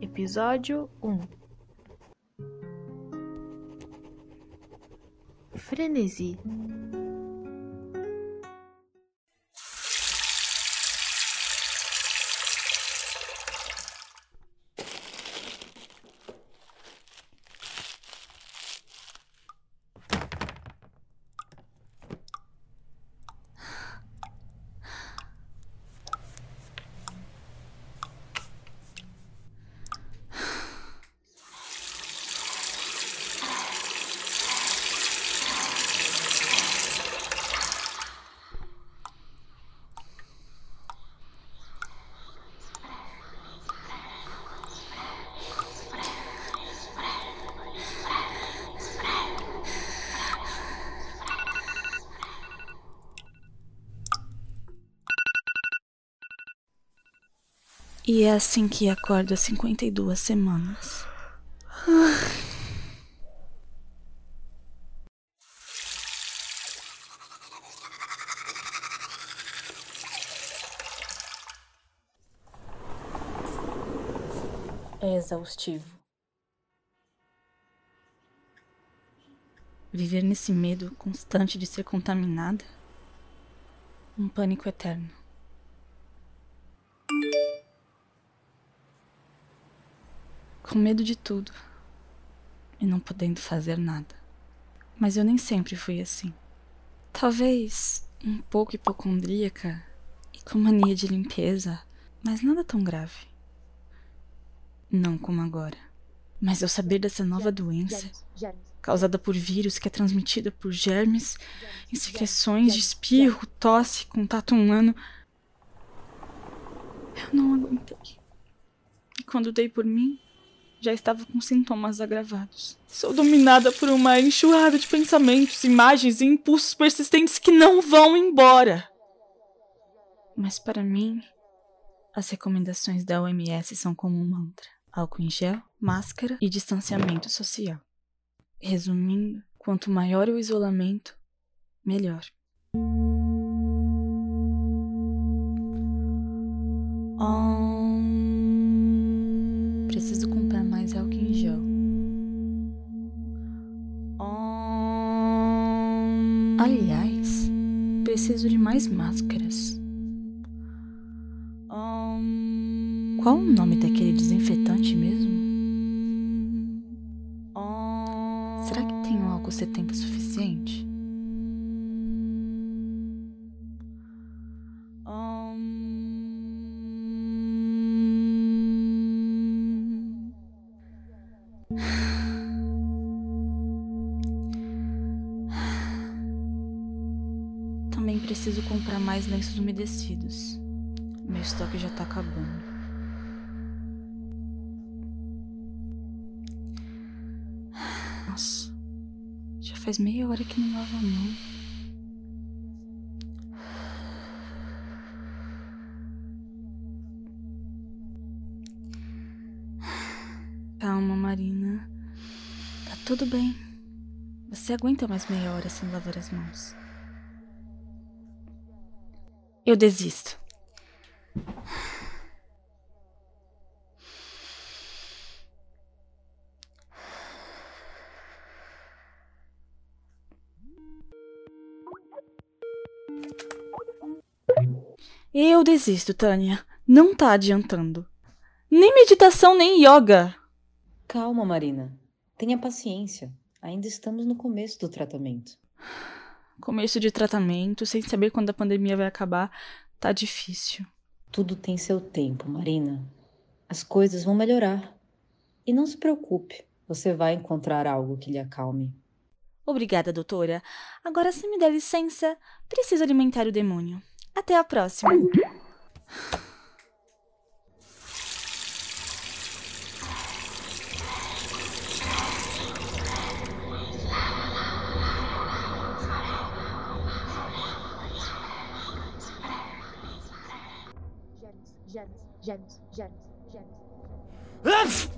Episódio 1 Frenesi E é assim que acordo há 52 semanas. É exaustivo. Viver nesse medo constante de ser contaminada. Um pânico eterno. Com medo de tudo e não podendo fazer nada. Mas eu nem sempre fui assim. Talvez um pouco hipocondríaca e com mania de limpeza, mas nada tão grave. Não como agora. Mas eu saber dessa nova doença, causada por vírus que é transmitida por germes, secreções de espirro, tosse, contato humano. Eu não aguentei. E quando dei por mim, já estava com sintomas agravados. Sou dominada por uma enxurrada de pensamentos, imagens e impulsos persistentes que não vão embora. Mas para mim, as recomendações da OMS são como um mantra: álcool em gel, máscara e distanciamento social. Resumindo, quanto maior o isolamento, melhor. Mais máscaras. Um, qual o nome daquele desinfetante mesmo? Será que tenho álcool 70 suficiente? Preciso comprar mais lenços umedecidos. Meu estoque já tá acabando. Nossa, já faz meia hora que não lavo a mão. Calma, Marina. Tá tudo bem. Você aguenta mais meia hora sem lavar as mãos. Eu desisto. Eu desisto, Tânia. Não tá adiantando. Nem meditação, nem yoga. Calma, Marina. Tenha paciência. Ainda estamos no começo do tratamento. Começo de tratamento, sem saber quando a pandemia vai acabar, tá difícil. Tudo tem seu tempo, Marina. As coisas vão melhorar. E não se preocupe, você vai encontrar algo que lhe acalme. Obrigada, doutora. Agora, se me der licença, preciso alimentar o demônio. Até a próxima. Gems, gems, gems.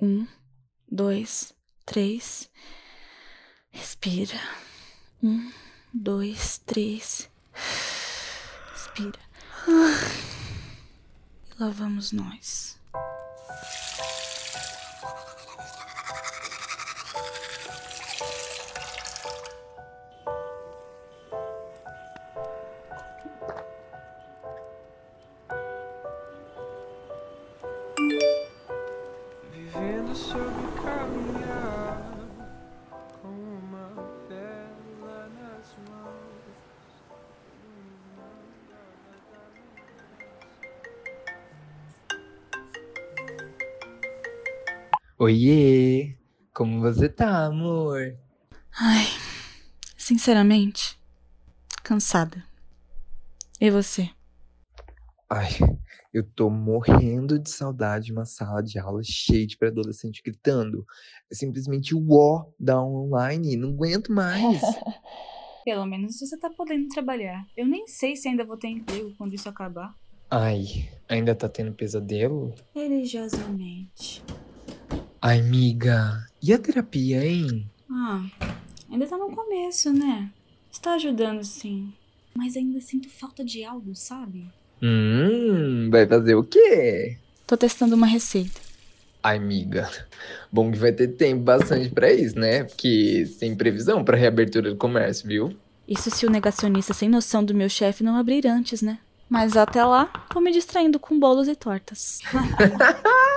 Um, dois, três. Respira. Um, dois, três. Respira. E lá vamos nós. Vivendo sobre caminhar Oiê! Como você tá, amor? Ai, sinceramente, cansada. E você? Ai, eu tô morrendo de saudade de uma sala de aula cheia de pré-adolescente gritando. É simplesmente o ó da online, não aguento mais. Pelo menos você tá podendo trabalhar. Eu nem sei se ainda vou ter emprego quando isso acabar. Ai, ainda tá tendo pesadelo? Religiosamente. Ai, amiga, e a terapia, hein? Ah, ainda tá no começo, né? Está ajudando sim. Mas ainda sinto falta de algo, sabe? Hum, vai fazer o quê? Tô testando uma receita. Ai, amiga, bom que vai ter tempo bastante pra isso, né? Porque sem previsão pra reabertura do comércio, viu? Isso se o negacionista sem noção do meu chefe não abrir antes, né? Mas até lá, tô me distraindo com bolos e tortas.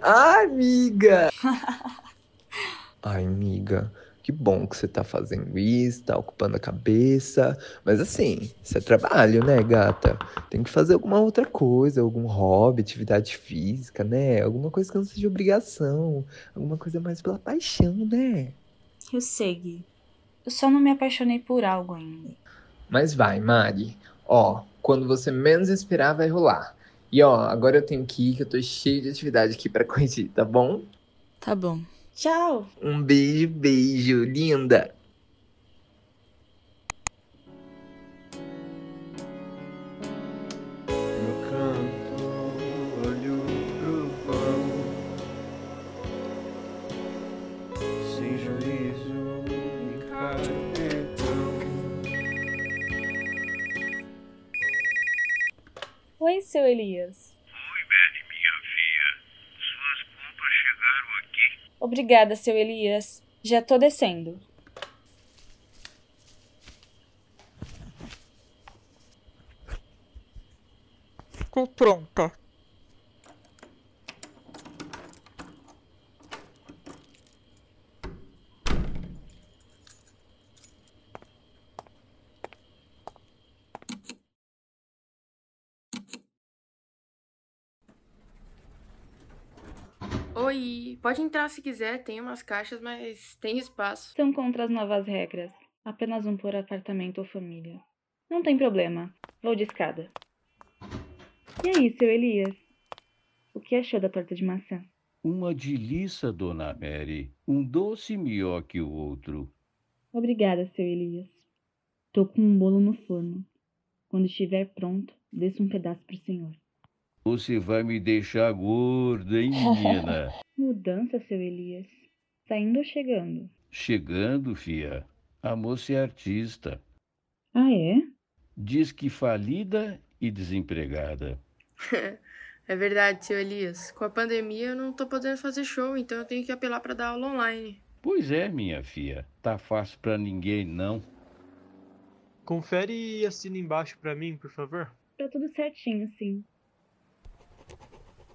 Ai, amiga! Ai, amiga, que bom que você tá fazendo isso, tá ocupando a cabeça. Mas assim, isso é trabalho, né, gata? Tem que fazer alguma outra coisa, algum hobby, atividade física, né? Alguma coisa que não seja obrigação. Alguma coisa mais pela paixão, né? Eu sei, Gui. Eu só não me apaixonei por algo ainda. Mas vai, Mari. Ó, quando você menos esperar, vai rolar. E ó, agora eu tenho que ir, que eu tô cheio de atividade aqui pra corrigir, tá bom? Tá bom. Tchau! Um beijo, beijo, linda! Seu Elias. Oi, Betty, minha filha. Suas compras chegaram aqui. Obrigada, seu Elias. Já tô descendo. Tô pronta. Oi, pode entrar se quiser, tem umas caixas, mas tem espaço. São contra as novas regras. Apenas um por apartamento ou família. Não tem problema. Vou de escada. E aí, seu Elias? O que achou da torta de maçã? Uma delícia, dona Mary. Um doce melhor que o outro. Obrigada, seu Elias. Tô com um bolo no forno. Quando estiver pronto, desça um pedaço pro senhor. Você vai me deixar gorda, hein, menina? Mudança, seu Elias. Saindo ou chegando? Chegando, fia. A moça é artista. Ah, é? Diz que falida e desempregada. é verdade, seu Elias. Com a pandemia eu não tô podendo fazer show, então eu tenho que apelar pra dar aula online. Pois é, minha filha. Tá fácil pra ninguém, não. Confere e assina embaixo pra mim, por favor. Tá tudo certinho, sim.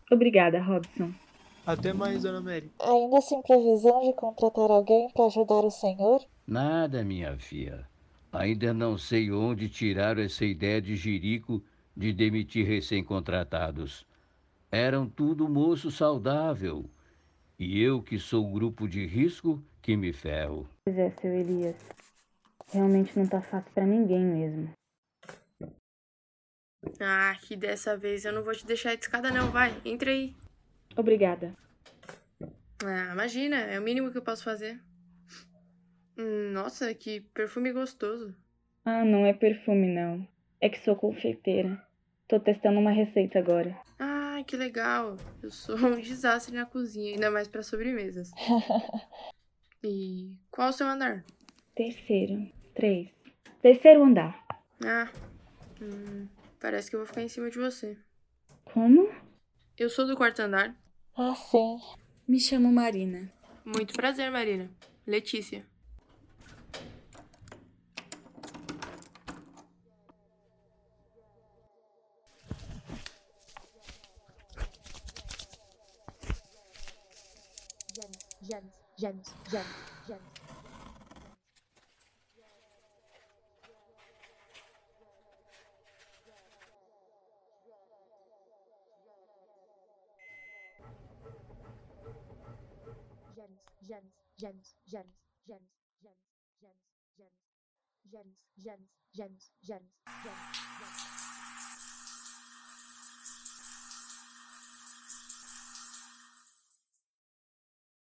Obrigada, Robson. Até mais, Dona Mary. Ainda sem previsão de contratar alguém para ajudar o senhor? Nada, minha filha. Ainda não sei onde tiraram essa ideia de Jerico de demitir recém-contratados. Eram tudo moço saudável. E eu, que sou grupo de risco, que me ferro. Pois é, seu Elias. Realmente não tá fácil para ninguém mesmo. Ah, que dessa vez eu não vou te deixar de escada não, vai, entra aí. Obrigada. Ah, imagina, é o mínimo que eu posso fazer. Nossa, que perfume gostoso. Ah, não é perfume, não. É que sou confeiteira. Tô testando uma receita agora. Ah, que legal. Eu sou um desastre na cozinha, ainda mais para sobremesas. E qual o seu andar? Terceiro. Três. Terceiro andar. Ah, hum, parece que eu vou ficar em cima de você. Como? Eu sou do quarto andar. Ah, sim. Me chamo Marina. Muito prazer, Marina. Letícia. Gêmeos, gêmeos, gêmeos, gêmeos, gêmeos. Gêmeos, gêmeos, gêmeos, gêmeos, gêmeos, gêmeos, gêmeos, gêmeos, gêmeos, gêmeos, gêmeos, gêmeos, gêmeos, gêmeos.